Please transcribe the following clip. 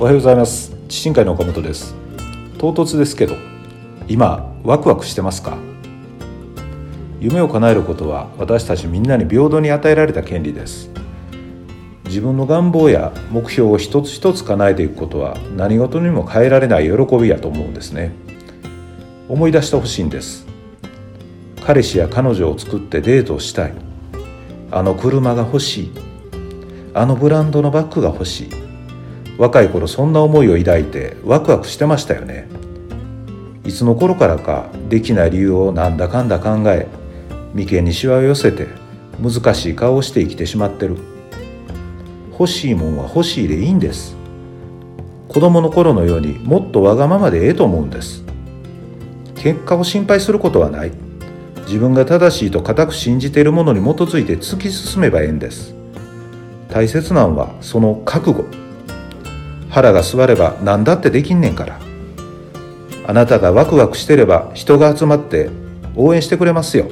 おはようございます。知心会の岡本です。唐突ですけど今ワクワクしてますか？夢を叶えることは私たちみんなに平等に与えられた権利です。自分の願望や目標を一つ一つ叶えていくことは何事にも変えられない喜びやと思うんですね。思い出してほしいんです。彼氏や彼女を作ってデートをしたい。あの車が欲しい。あのブランドのバッグが欲しい。若い頃そんな思いを抱いてワクワクしてましたよね。いつの頃からかできない理由をなんだかんだ考え眉間にしわを寄せて難しい顔をして生きてしまってる。欲しいもんは欲しいでいいんです。子供の頃のようにもっとわがままでええと思うんです。結果を心配することはない。自分が正しいと固く信じているものに基づいて突き進めばええんです。大切なんはその覚悟。腹が座れば何だってできんねんから。あなたがワクワクしてれば人が集まって応援してくれますよ。